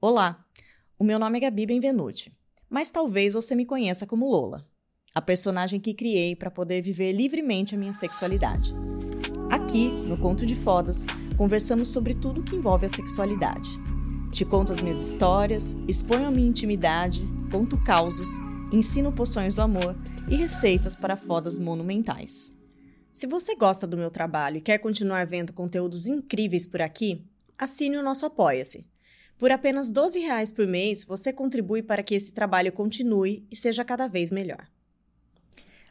Olá, o meu nome é Gabi Benvenuti, mas talvez você me conheça como Lola, a personagem que criei para poder viver livremente a minha sexualidade. Aqui, no Conto de Fodas, conversamos sobre tudo que envolve a sexualidade. Te conto as minhas histórias, exponho a minha intimidade, conto causos, ensino poções do amor e receitas para fodas monumentais. Se você gosta do meu trabalho e quer continuar vendo conteúdos incríveis por aqui, assine o nosso Apoia-se por apenas 12 reais por mês, você contribui para que esse trabalho continue e seja cada vez melhor.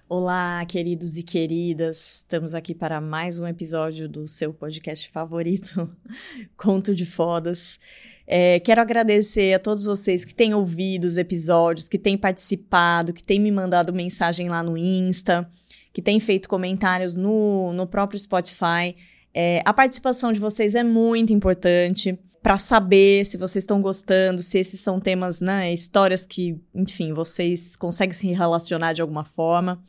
Olá, queridos e queridas! Estamos aqui para mais um episódio do seu podcast favorito, Conto de Fodas. É, quero agradecer a todos vocês que têm ouvido os episódios, que têm participado, que têm me mandado mensagem lá no Insta, que têm feito comentários no, no próprio Spotify. É, a participação de vocês é muito importante para saber se vocês estão gostando, se esses são temas, né, histórias que, enfim, vocês conseguem se relacionar de alguma forma.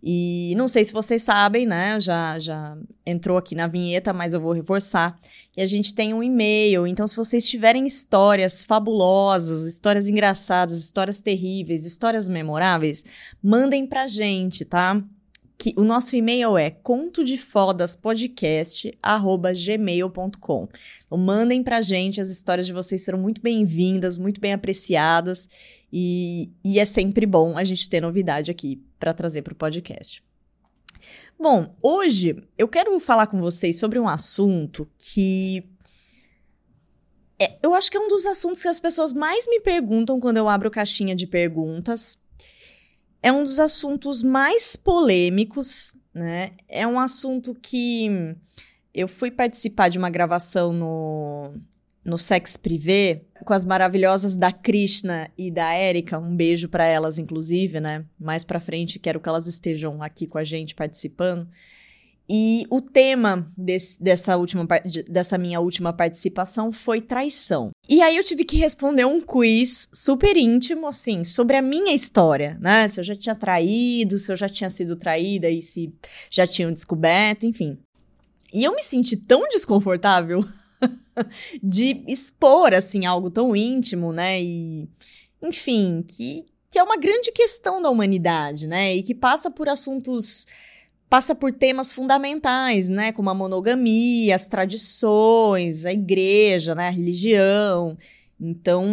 E não sei se vocês sabem, né? Já, já entrou aqui na vinheta, mas eu vou reforçar. E a gente tem um e-mail. Então, se vocês tiverem histórias fabulosas, histórias engraçadas, histórias terríveis, histórias memoráveis, mandem pra gente, tá? Que o nosso e-mail é contodefodaspodcast@gmail.com. Então mandem pra gente, as histórias de vocês serão muito bem-vindas, muito bem apreciadas e, e é sempre bom a gente ter novidade aqui para trazer para o podcast. Bom, hoje eu quero falar com vocês sobre um assunto que é, eu acho que é um dos assuntos que as pessoas mais me perguntam quando eu abro caixinha de perguntas é um dos assuntos mais polêmicos, né? É um assunto que eu fui participar de uma gravação no, no Sex Privé com as maravilhosas da Krishna e da Érica. Um beijo para elas, inclusive, né? Mais para frente, quero que elas estejam aqui com a gente participando. E o tema desse, dessa, última, dessa minha última participação foi traição. E aí eu tive que responder um quiz super íntimo, assim, sobre a minha história, né? Se eu já tinha traído, se eu já tinha sido traída e se já tinham descoberto, enfim. E eu me senti tão desconfortável de expor, assim, algo tão íntimo, né? E, enfim, que, que é uma grande questão da humanidade, né? E que passa por assuntos passa por temas fundamentais, né, como a monogamia, as tradições, a igreja, né, a religião. Então,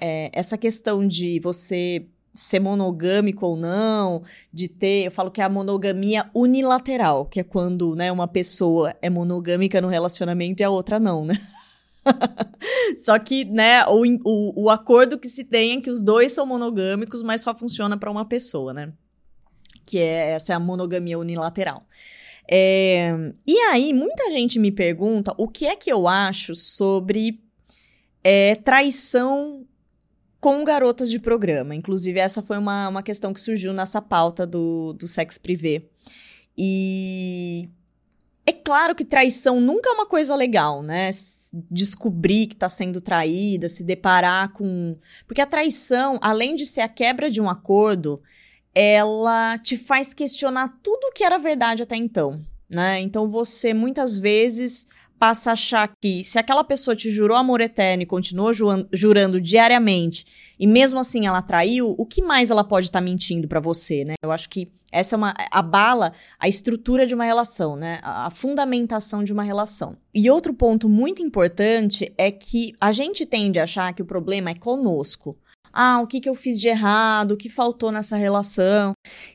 é, essa questão de você ser monogâmico ou não, de ter, eu falo que é a monogamia unilateral, que é quando, né, uma pessoa é monogâmica no relacionamento e a outra não, né? só que, né, o, o, o acordo que se tem é que os dois são monogâmicos, mas só funciona para uma pessoa, né? Que é essa é a monogamia unilateral. É, e aí, muita gente me pergunta o que é que eu acho sobre é, traição com garotas de programa. Inclusive, essa foi uma, uma questão que surgiu nessa pauta do, do sex privé. E é claro que traição nunca é uma coisa legal, né? Descobrir que tá sendo traída, se deparar com. Porque a traição, além de ser a quebra de um acordo, ela te faz questionar tudo que era verdade até então, né? Então você muitas vezes passa a achar que se aquela pessoa te jurou amor eterno e continuou jurando, diariamente e mesmo assim ela traiu, o que mais ela pode estar tá mentindo para você, né? Eu acho que essa é uma abala a estrutura de uma relação, né? A fundamentação de uma relação. E outro ponto muito importante é que a gente tende a achar que o problema é conosco ah, o que, que eu fiz de errado, o que faltou nessa relação.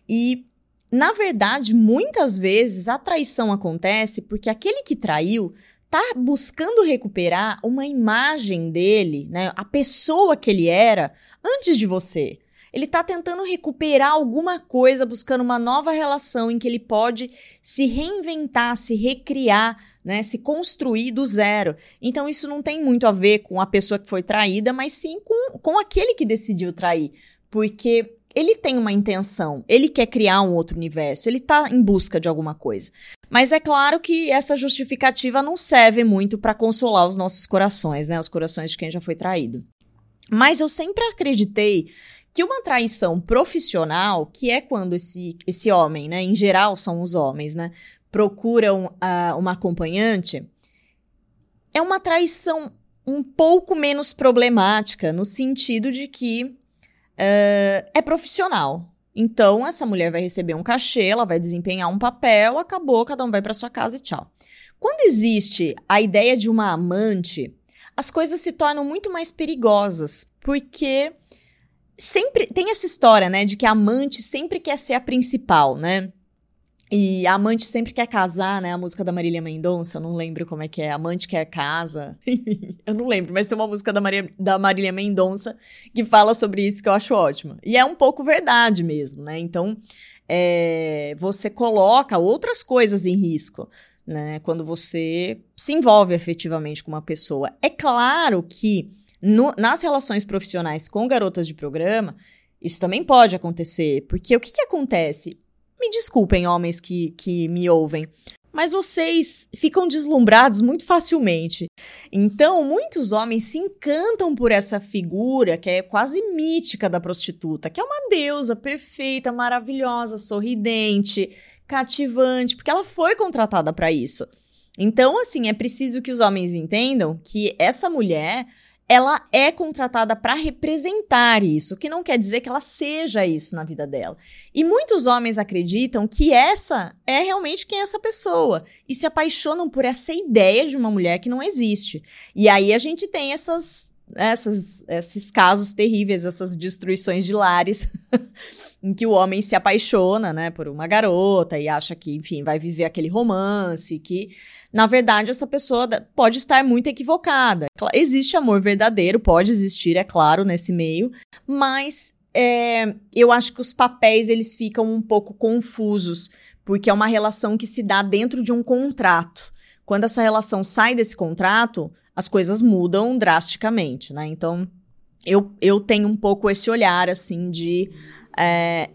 E, na verdade, muitas vezes a traição acontece porque aquele que traiu tá buscando recuperar uma imagem dele, né, a pessoa que ele era antes de você. Ele tá tentando recuperar alguma coisa, buscando uma nova relação em que ele pode se reinventar, se recriar, né, se construir do zero. Então isso não tem muito a ver com a pessoa que foi traída, mas sim com, com aquele que decidiu trair. Porque ele tem uma intenção, ele quer criar um outro universo, ele tá em busca de alguma coisa. Mas é claro que essa justificativa não serve muito para consolar os nossos corações, né? Os corações de quem já foi traído. Mas eu sempre acreditei que uma traição profissional, que é quando esse, esse homem, né, em geral são os homens, né, procuram uh, uma acompanhante, é uma traição um pouco menos problemática, no sentido de que uh, é profissional. Então, essa mulher vai receber um cachê, ela vai desempenhar um papel, acabou, cada um vai para sua casa e tchau. Quando existe a ideia de uma amante, as coisas se tornam muito mais perigosas, porque sempre tem essa história, né, de que a amante sempre quer ser a principal, né? E amante sempre quer casar, né? A música da Marília Mendonça, eu não lembro como é que é. Amante quer casa. eu não lembro, mas tem uma música da, Maria, da Marília Mendonça que fala sobre isso que eu acho ótima. E é um pouco verdade mesmo, né? Então, é, você coloca outras coisas em risco, né? Quando você se envolve efetivamente com uma pessoa. É claro que no, nas relações profissionais com garotas de programa, isso também pode acontecer, porque o que, que acontece? Me desculpem, homens que, que me ouvem, mas vocês ficam deslumbrados muito facilmente. Então, muitos homens se encantam por essa figura que é quase mítica da prostituta, que é uma deusa perfeita, maravilhosa, sorridente, cativante, porque ela foi contratada para isso. Então, assim, é preciso que os homens entendam que essa mulher ela é contratada para representar isso, que não quer dizer que ela seja isso na vida dela. E muitos homens acreditam que essa é realmente quem é essa pessoa e se apaixonam por essa ideia de uma mulher que não existe. E aí a gente tem essas essas, esses casos terríveis, essas destruições de lares, em que o homem se apaixona, né, por uma garota e acha que, enfim, vai viver aquele romance, que na verdade, essa pessoa pode estar muito equivocada. Existe amor verdadeiro, pode existir, é claro, nesse meio, mas é, eu acho que os papéis eles ficam um pouco confusos, porque é uma relação que se dá dentro de um contrato. Quando essa relação sai desse contrato, as coisas mudam drasticamente, né? Então, eu, eu tenho um pouco esse olhar, assim, de é,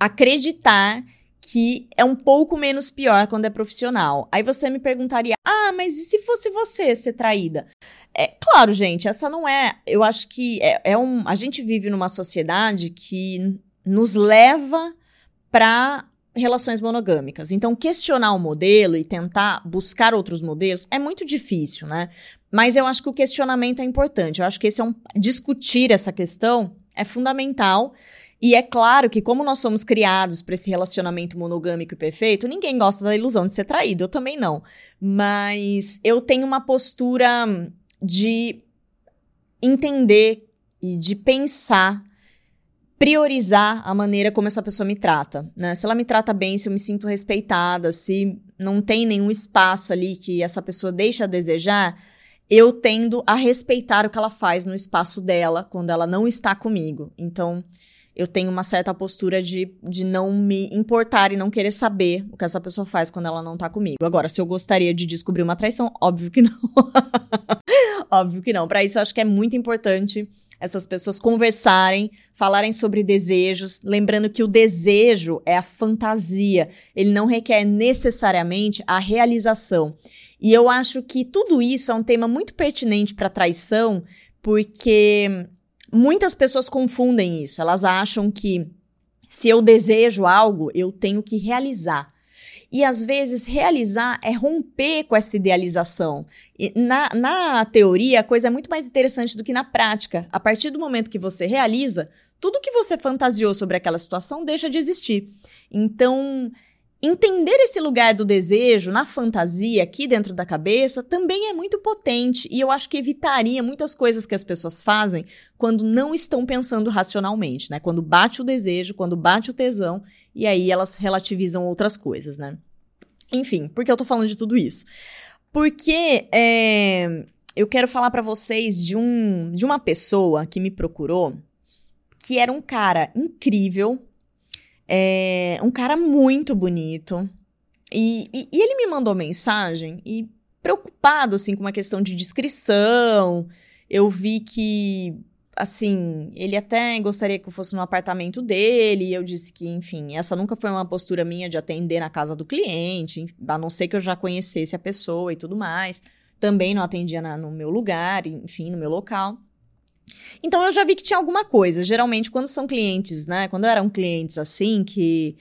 acreditar que é um pouco menos pior quando é profissional. Aí você me perguntaria: ah, mas e se fosse você ser traída? É claro, gente, essa não é. Eu acho que é, é um. A gente vive numa sociedade que nos leva para relações monogâmicas. Então, questionar o modelo e tentar buscar outros modelos é muito difícil, né? Mas eu acho que o questionamento é importante. Eu acho que esse é um discutir essa questão é fundamental. E é claro que, como nós somos criados para esse relacionamento monogâmico e perfeito, ninguém gosta da ilusão de ser traído, eu também não. Mas eu tenho uma postura de entender e de pensar, priorizar a maneira como essa pessoa me trata. Né? Se ela me trata bem, se eu me sinto respeitada, se não tem nenhum espaço ali que essa pessoa deixa a desejar, eu tendo a respeitar o que ela faz no espaço dela quando ela não está comigo. Então eu tenho uma certa postura de, de não me importar e não querer saber o que essa pessoa faz quando ela não tá comigo. Agora, se eu gostaria de descobrir uma traição, óbvio que não. óbvio que não. Para isso, eu acho que é muito importante essas pessoas conversarem, falarem sobre desejos, lembrando que o desejo é a fantasia, ele não requer necessariamente a realização. E eu acho que tudo isso é um tema muito pertinente para traição, porque muitas pessoas confundem isso. Elas acham que se eu desejo algo, eu tenho que realizar. E às vezes realizar é romper com essa idealização. Na, na teoria, a coisa é muito mais interessante do que na prática. A partir do momento que você realiza, tudo que você fantasiou sobre aquela situação deixa de existir. Então, Entender esse lugar do desejo na fantasia aqui dentro da cabeça também é muito potente e eu acho que evitaria muitas coisas que as pessoas fazem quando não estão pensando racionalmente, né? Quando bate o desejo, quando bate o tesão e aí elas relativizam outras coisas, né? Enfim, por que eu tô falando de tudo isso? Porque é, eu quero falar para vocês de, um, de uma pessoa que me procurou que era um cara incrível, é um cara muito bonito. E, e, e, ele me mandou mensagem e preocupado, assim, com uma questão de descrição. Eu vi que, assim, ele até gostaria que eu fosse no apartamento dele. E eu disse que, enfim, essa nunca foi uma postura minha de atender na casa do cliente, a não ser que eu já conhecesse a pessoa e tudo mais. Também não atendia na, no meu lugar, enfim, no meu local. Então eu já vi que tinha alguma coisa. Geralmente, quando são clientes, né? Quando eram clientes assim, que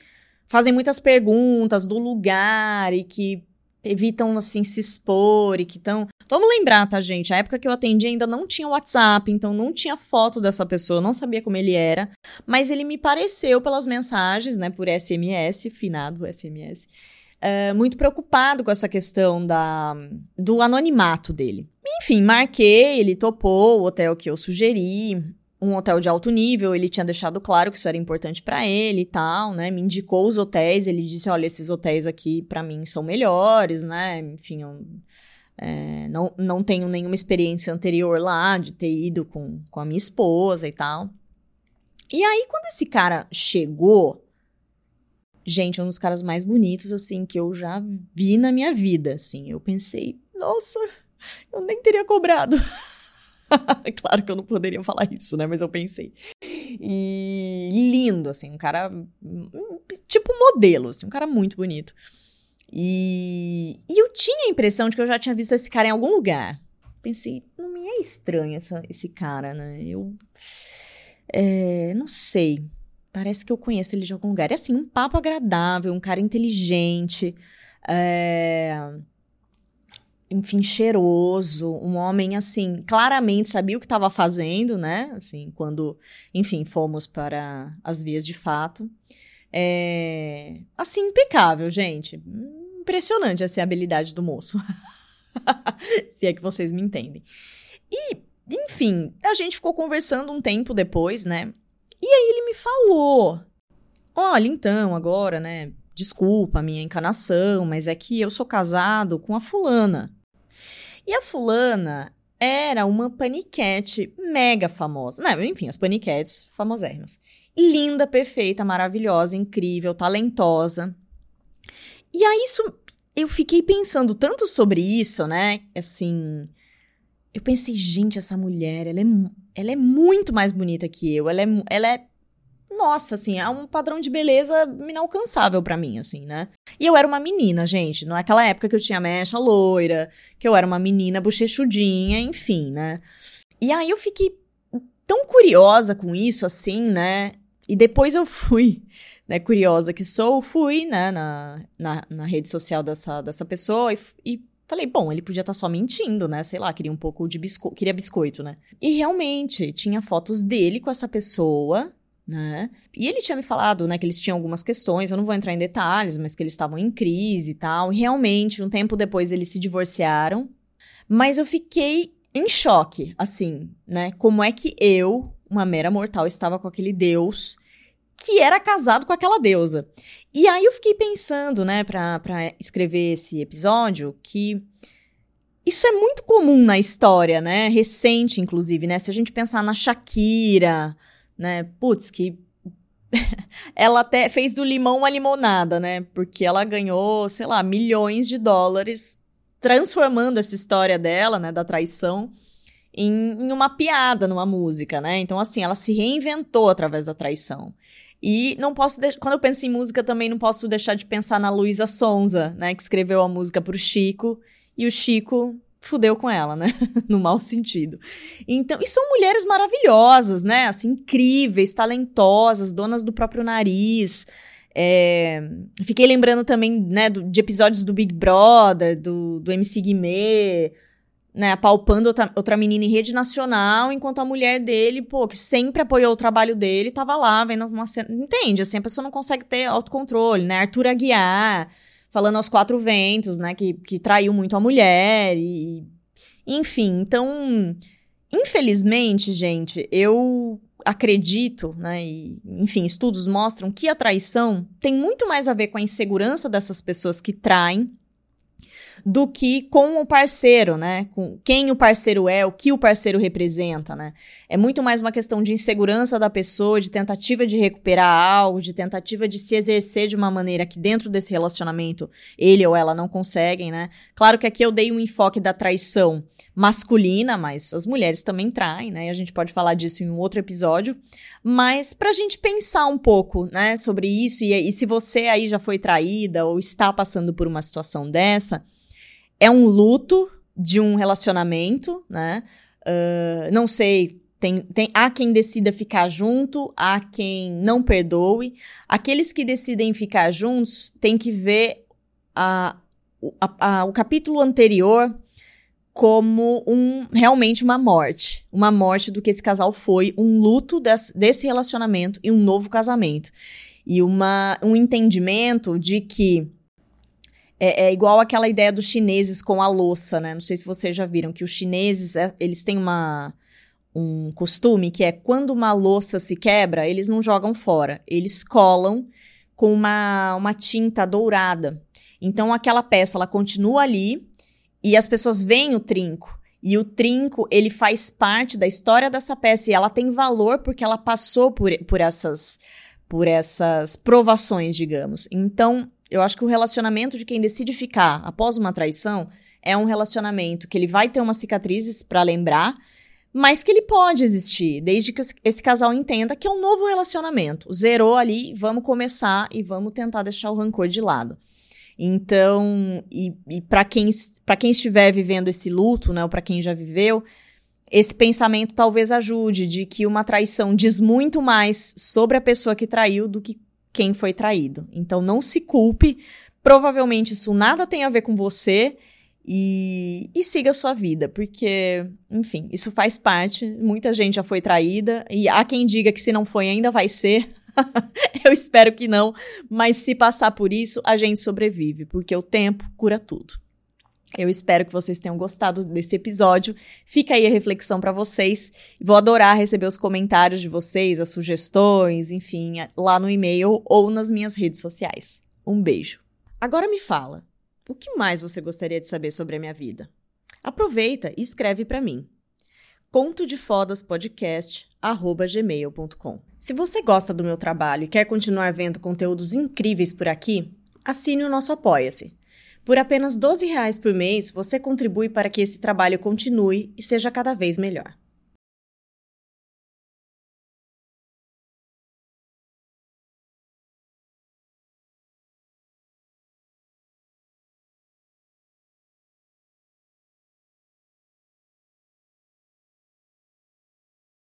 fazem muitas perguntas do lugar e que evitam, assim, se expor e que estão. Vamos lembrar, tá, gente? A época que eu atendi ainda não tinha WhatsApp, então não tinha foto dessa pessoa, não sabia como ele era. Mas ele me pareceu pelas mensagens, né, por SMS, finado SMS, uh, muito preocupado com essa questão da, do anonimato dele. Enfim, marquei, ele topou o hotel que eu sugeri um hotel de alto nível, ele tinha deixado claro que isso era importante para ele e tal, né? Me indicou os hotéis, ele disse: olha, esses hotéis aqui para mim são melhores, né? Enfim, eu é, não, não tenho nenhuma experiência anterior lá de ter ido com, com a minha esposa e tal. E aí, quando esse cara chegou, gente, é um dos caras mais bonitos, assim, que eu já vi na minha vida, assim. Eu pensei, nossa, eu nem teria cobrado. claro que eu não poderia falar isso, né? Mas eu pensei. E lindo, assim, um cara tipo modelo, assim, um cara muito bonito. E, e eu tinha a impressão de que eu já tinha visto esse cara em algum lugar. Pensei, não me é estranho essa, esse cara, né? Eu é, não sei. Parece que eu conheço ele de algum lugar. É assim, um papo agradável, um cara inteligente. É, enfim, cheiroso, um homem assim, claramente sabia o que estava fazendo, né? Assim, quando, enfim, fomos para as vias de fato. É... Assim, impecável, gente. Impressionante essa habilidade do moço. Se é que vocês me entendem. E, enfim, a gente ficou conversando um tempo depois, né? E aí ele me falou: Olha, então, agora, né? Desculpa a minha encanação, mas é que eu sou casado com a fulana. E a fulana era uma paniquete mega famosa. Não, enfim, as paniquetes famosérrimas. Linda, perfeita, maravilhosa, incrível, talentosa. E aí isso eu fiquei pensando tanto sobre isso, né? Assim, eu pensei, gente, essa mulher, ela é, ela é muito mais bonita que eu. Ela é, ela é nossa, assim, é um padrão de beleza inalcançável para mim, assim, né? E eu era uma menina, gente, naquela época que eu tinha mecha loira, que eu era uma menina bochechudinha, enfim, né? E aí eu fiquei tão curiosa com isso, assim, né? E depois eu fui, né, curiosa que sou, fui, né, na, na, na rede social dessa, dessa pessoa e, e Falei, bom, ele podia estar tá só mentindo, né? Sei lá, queria um pouco de biscoito, queria biscoito, né? E realmente, tinha fotos dele com essa pessoa, né? E ele tinha me falado, né, que eles tinham algumas questões, eu não vou entrar em detalhes, mas que eles estavam em crise e tal. E realmente, um tempo depois eles se divorciaram. Mas eu fiquei em choque, assim, né? Como é que eu, uma mera mortal, estava com aquele deus que era casado com aquela deusa. E aí eu fiquei pensando, né, pra, escrever esse episódio, que isso é muito comum na história, né? Recente, inclusive, né? Se a gente pensar na Shakira, né? Putz, que ela até fez do limão uma limonada, né? Porque ela ganhou, sei lá, milhões de dólares transformando essa história dela, né, da traição, em, em uma piada numa música, né? Então, assim, ela se reinventou através da traição. E não posso quando eu penso em música também não posso deixar de pensar na Luísa Sonza, né, que escreveu a música pro Chico, e o Chico fudeu com ela, né? no mau sentido. Então, e são mulheres maravilhosas, né? Assim, incríveis, talentosas, donas do próprio nariz. É... Fiquei lembrando também, né, do, de episódios do Big Brother, do, do MC Guimê, né, apalpando outra, outra menina em rede nacional, enquanto a mulher dele, pô, que sempre apoiou o trabalho dele, tava lá vendo uma cena. Entende? Assim, a pessoa não consegue ter autocontrole, né? Arthur Aguiar falando aos quatro ventos, né? Que, que traiu muito a mulher e. Enfim, então. Infelizmente, gente, eu acredito, né? E, enfim, estudos mostram que a traição tem muito mais a ver com a insegurança dessas pessoas que traem do que com o parceiro, né? Com quem o parceiro é, o que o parceiro representa, né? É muito mais uma questão de insegurança da pessoa, de tentativa de recuperar algo, de tentativa de se exercer de uma maneira que dentro desse relacionamento ele ou ela não conseguem, né? Claro que aqui eu dei um enfoque da traição masculina, mas as mulheres também traem, né? E a gente pode falar disso em um outro episódio. Mas pra gente pensar um pouco, né, sobre isso, e, e se você aí já foi traída ou está passando por uma situação dessa, é um luto de um relacionamento, né? Uh, não sei, tem, tem, há quem decida ficar junto, há quem não perdoe. Aqueles que decidem ficar juntos têm que ver a, o, a, a, o capítulo anterior como um realmente uma morte, uma morte do que esse casal foi, um luto des, desse relacionamento e um novo casamento e uma, um entendimento de que é, é, igual aquela ideia dos chineses com a louça, né? Não sei se vocês já viram que os chineses é, eles têm uma um costume que é quando uma louça se quebra, eles não jogam fora, eles colam com uma, uma tinta dourada. Então aquela peça ela continua ali e as pessoas veem o trinco. E o trinco, ele faz parte da história dessa peça e ela tem valor porque ela passou por, por essas por essas provações, digamos. Então, eu acho que o relacionamento de quem decide ficar após uma traição é um relacionamento que ele vai ter umas cicatrizes para lembrar, mas que ele pode existir, desde que esse casal entenda que é um novo relacionamento. Zerou ali, vamos começar e vamos tentar deixar o rancor de lado. Então, e, e para quem, quem estiver vivendo esse luto, né, ou para quem já viveu, esse pensamento talvez ajude de que uma traição diz muito mais sobre a pessoa que traiu do que quem foi traído. Então, não se culpe. Provavelmente isso nada tem a ver com você e, e siga a sua vida, porque, enfim, isso faz parte. Muita gente já foi traída e há quem diga que se não foi ainda vai ser. Eu espero que não, mas se passar por isso, a gente sobrevive, porque o tempo cura tudo. Eu espero que vocês tenham gostado desse episódio. Fica aí a reflexão para vocês. Vou adorar receber os comentários de vocês, as sugestões, enfim, lá no e-mail ou nas minhas redes sociais. Um beijo. Agora me fala, o que mais você gostaria de saber sobre a minha vida? Aproveita e escreve para mim. Conto de Fodas Podcast gmail.com. Se você gosta do meu trabalho e quer continuar vendo conteúdos incríveis por aqui, assine o nosso Apoia-se. Por apenas R$ 12 por mês, você contribui para que esse trabalho continue e seja cada vez melhor.